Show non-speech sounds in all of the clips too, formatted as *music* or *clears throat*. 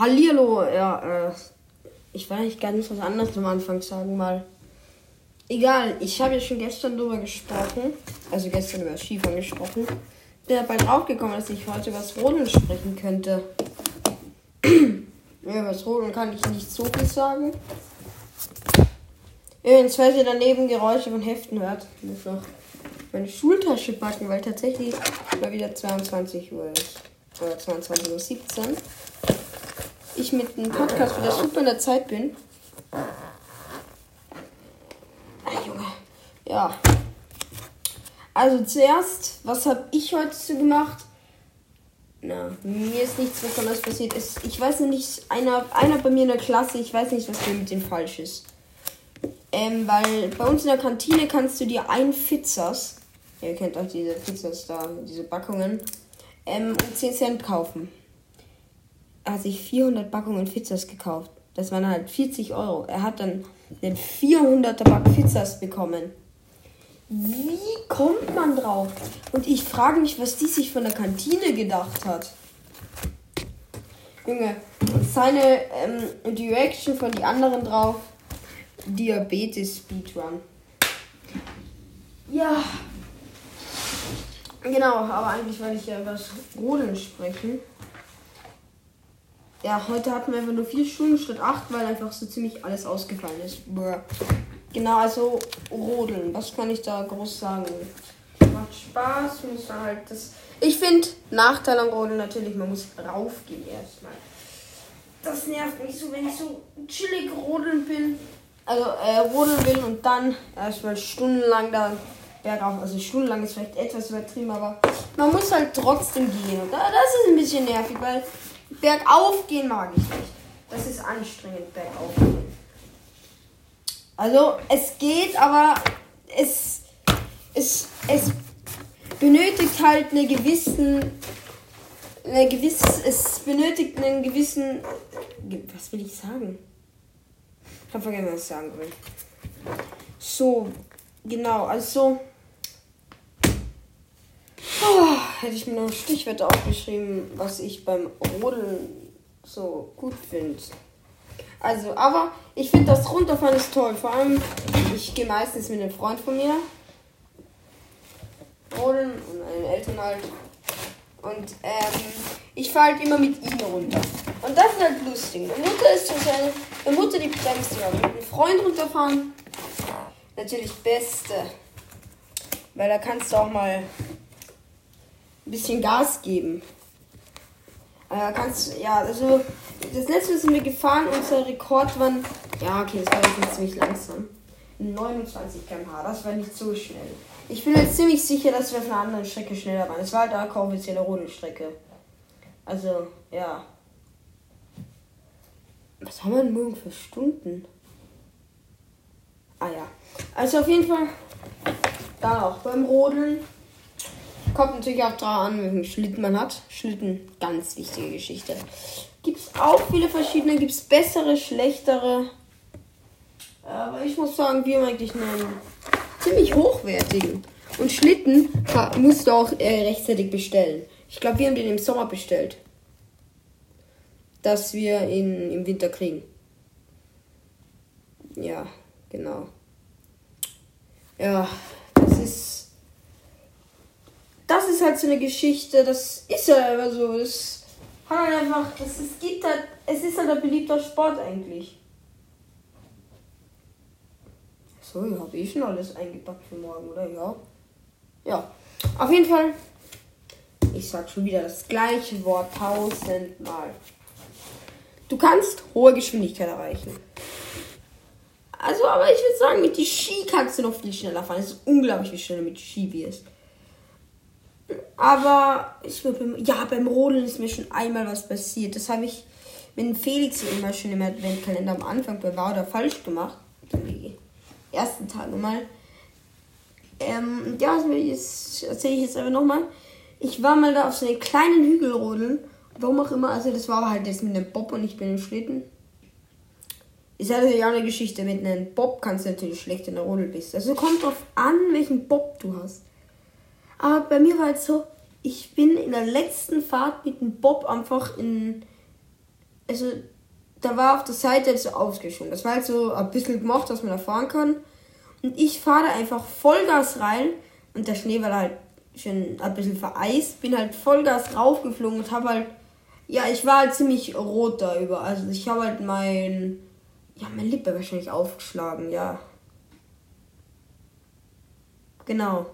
Hallihallo, ja, äh, ich weiß nicht ganz was anderes am Anfang sagen mal. Egal, ich habe ja schon gestern darüber gesprochen, also gestern über Skifahren gesprochen. Bin dabei draufgekommen, dass ich heute über das Rodeln sprechen könnte. *clears throat* ja, über das Rodeln kann ich nicht so viel sagen. Übrigens, falls ihr daneben Geräusche von Heften hört, muss noch meine Schultasche packen, weil tatsächlich mal wieder 22 Uhr ist. Oder 22.17 Uhr. Ich mit dem Podcast wieder super in der Zeit bin. Ah, Junge. Ja. Also zuerst, was habe ich heute so gemacht? Na, mir ist nichts besonders passiert. Es, ich weiß nicht, einer, einer bei mir in der Klasse, ich weiß nicht, was mit dem falsch ist. Ähm, weil bei uns in der Kantine kannst du dir ein Fitzers, ihr kennt auch diese Fitzers da, diese Packungen, ähm, um 10 Cent kaufen. Hat sich 400 Packungen Fitzers gekauft. Das waren halt 40 Euro. Er hat dann den 400er Pack Fitzers bekommen. Wie kommt man drauf? Und ich frage mich, was die sich von der Kantine gedacht hat. Junge, seine ähm, die Reaction von die anderen drauf. Diabetes Speedrun. Ja. Genau, aber eigentlich wollte ich ja über das Rodeln sprechen. Ja, heute hatten wir einfach nur vier Stunden statt acht, weil einfach so ziemlich alles ausgefallen ist. Bruh. Genau, also Rodeln. Was kann ich da groß sagen? Macht Spaß, muss man halt das. Ich finde Nachteil am Rodeln natürlich, man muss raufgehen erstmal. Das nervt mich so, wenn ich so chillig rodeln bin also äh, rodeln will und dann erstmal stundenlang da bergauf. Also stundenlang ist vielleicht etwas übertrieben, aber man muss halt trotzdem gehen. Und das ist ein bisschen nervig, weil bergauf gehen mag ich nicht. Das ist anstrengend, bergauf gehen. Also es geht, aber es, es, es benötigt halt eine gewissen, eine gewisse, es benötigt einen gewissen, was will ich sagen? Ich habe vergessen, was ich sagen will. So, genau, also. Oh, hätte ich mir noch ein Stichwort aufgeschrieben, was ich beim Rodeln so gut finde. Also, aber ich finde das Runterfahren ist toll. Vor allem, ich gehe meistens mit einem Freund von mir rodeln und meinen Eltern halt. Und ähm, ich fahre halt immer mit ihm runter. Und das ist halt lustig. Meine Mutter ist so seine. Meine Mutter die bremst ja. Mit einem Freund runterfahren. Natürlich Beste. Weil da kannst du auch mal ein bisschen Gas geben. Äh, kannst ja, also das letzte sind wir gefahren, unser Rekord waren, ja okay, das war jetzt ziemlich langsam. 29 km/h, das war nicht so schnell. Ich bin jetzt ziemlich sicher, dass wir auf einer anderen Strecke schneller waren. Es war halt auch offizielle Rodelstrecke. Also, ja. Was haben wir denn morgen für Stunden? Ah ja. Also auf jeden Fall. Da auch beim Rodeln. Kommt natürlich auch drauf an, welchen Schlitten man hat. Schlitten, ganz wichtige Geschichte. Gibt es auch viele verschiedene, gibt es bessere, schlechtere. Aber ich muss sagen, wir haben eigentlich einen ziemlich hochwertigen. Und Schlitten musst du auch äh, rechtzeitig bestellen. Ich glaube, wir haben den im Sommer bestellt. Dass wir ihn im Winter kriegen. Ja, genau. Ja, das ist. Das ist halt so eine Geschichte, das ist ja immer so. Das hat halt einfach. Das, es gibt halt. Es ist halt ein beliebter Sport eigentlich. So, ich habe eh schon alles eingepackt für morgen, oder? Ja. Ja. Auf jeden Fall. Ich sag schon wieder das gleiche Wort tausendmal. Du kannst hohe Geschwindigkeit erreichen. Also, aber ich würde sagen, mit die Ski kannst du noch viel schneller fahren. Es ist unglaublich, wie schnell du mit Ski wirst. Aber ich glaube, ja, beim Rodeln ist mir schon einmal was passiert. Das habe ich mit Felix immer schon im Adventkalender am Anfang bei War oder falsch gemacht. Die ersten Tage mal. Ähm, ja, das erzähle ich jetzt einfach nochmal. Ich war mal da auf so einem kleinen Hügel rodeln. Warum auch immer, also das war halt jetzt mit einem Bob und ich bin im Schlitten. Ist halt ja eine Geschichte. Mit einem Bob kannst du natürlich schlecht in der Rodel bist. Also kommt drauf an, welchen Bob du hast. Aber bei mir war es so, ich bin in der letzten Fahrt mit dem Bob einfach in also da war auf der Seite jetzt so ausgeschoben. Das war halt so ein bisschen gemacht, dass man da fahren kann. Und ich fahre da einfach Vollgas rein und der Schnee war halt schon ein bisschen vereist. Bin halt Vollgas raufgeflogen und habe halt, ja, ich war halt ziemlich rot da über. Also ich habe halt mein, ja, meine Lippe wahrscheinlich aufgeschlagen, ja. Genau.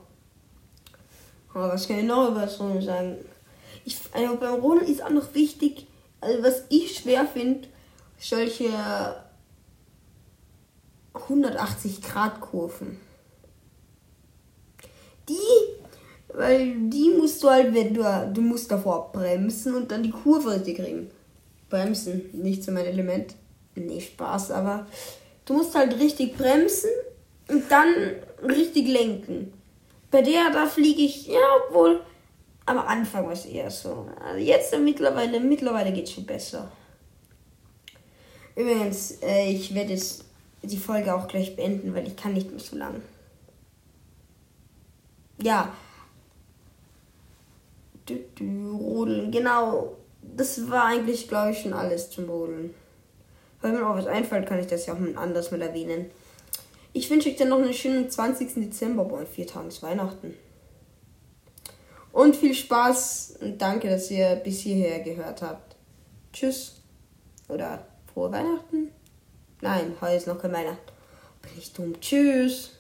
Aber was kann ich noch über das Rodeln sagen? Ich, also beim Rodeln ist auch noch wichtig, also was ich schwer finde, solche 180 Grad Kurven. Die, weil die musst du halt, wenn du, du musst davor bremsen und dann die Kurve richtig kriegen. Bremsen, nicht so mein Element. Nee, Spaß, aber du musst halt richtig bremsen und dann richtig lenken. Bei der, da fliege ich, ja, obwohl, am Anfang war es eher so. Also jetzt mittlerweile, mittlerweile geht es schon besser. Übrigens, äh, ich werde jetzt die Folge auch gleich beenden, weil ich kann nicht mehr so lang. Ja. Du, du, Rodeln, genau. Das war eigentlich, glaube ich, schon alles zum Rodeln. Wenn mir auch was einfällt, kann ich das ja auch anders mal erwähnen. Ich wünsche euch dann noch einen schönen 20. Dezember bei vier Tagen Weihnachten. Und viel Spaß und danke, dass ihr bis hierher gehört habt. Tschüss. Oder frohe Weihnachten. Nein, heute ist noch kein Weihnachten. Bin ich dumm. Tschüss.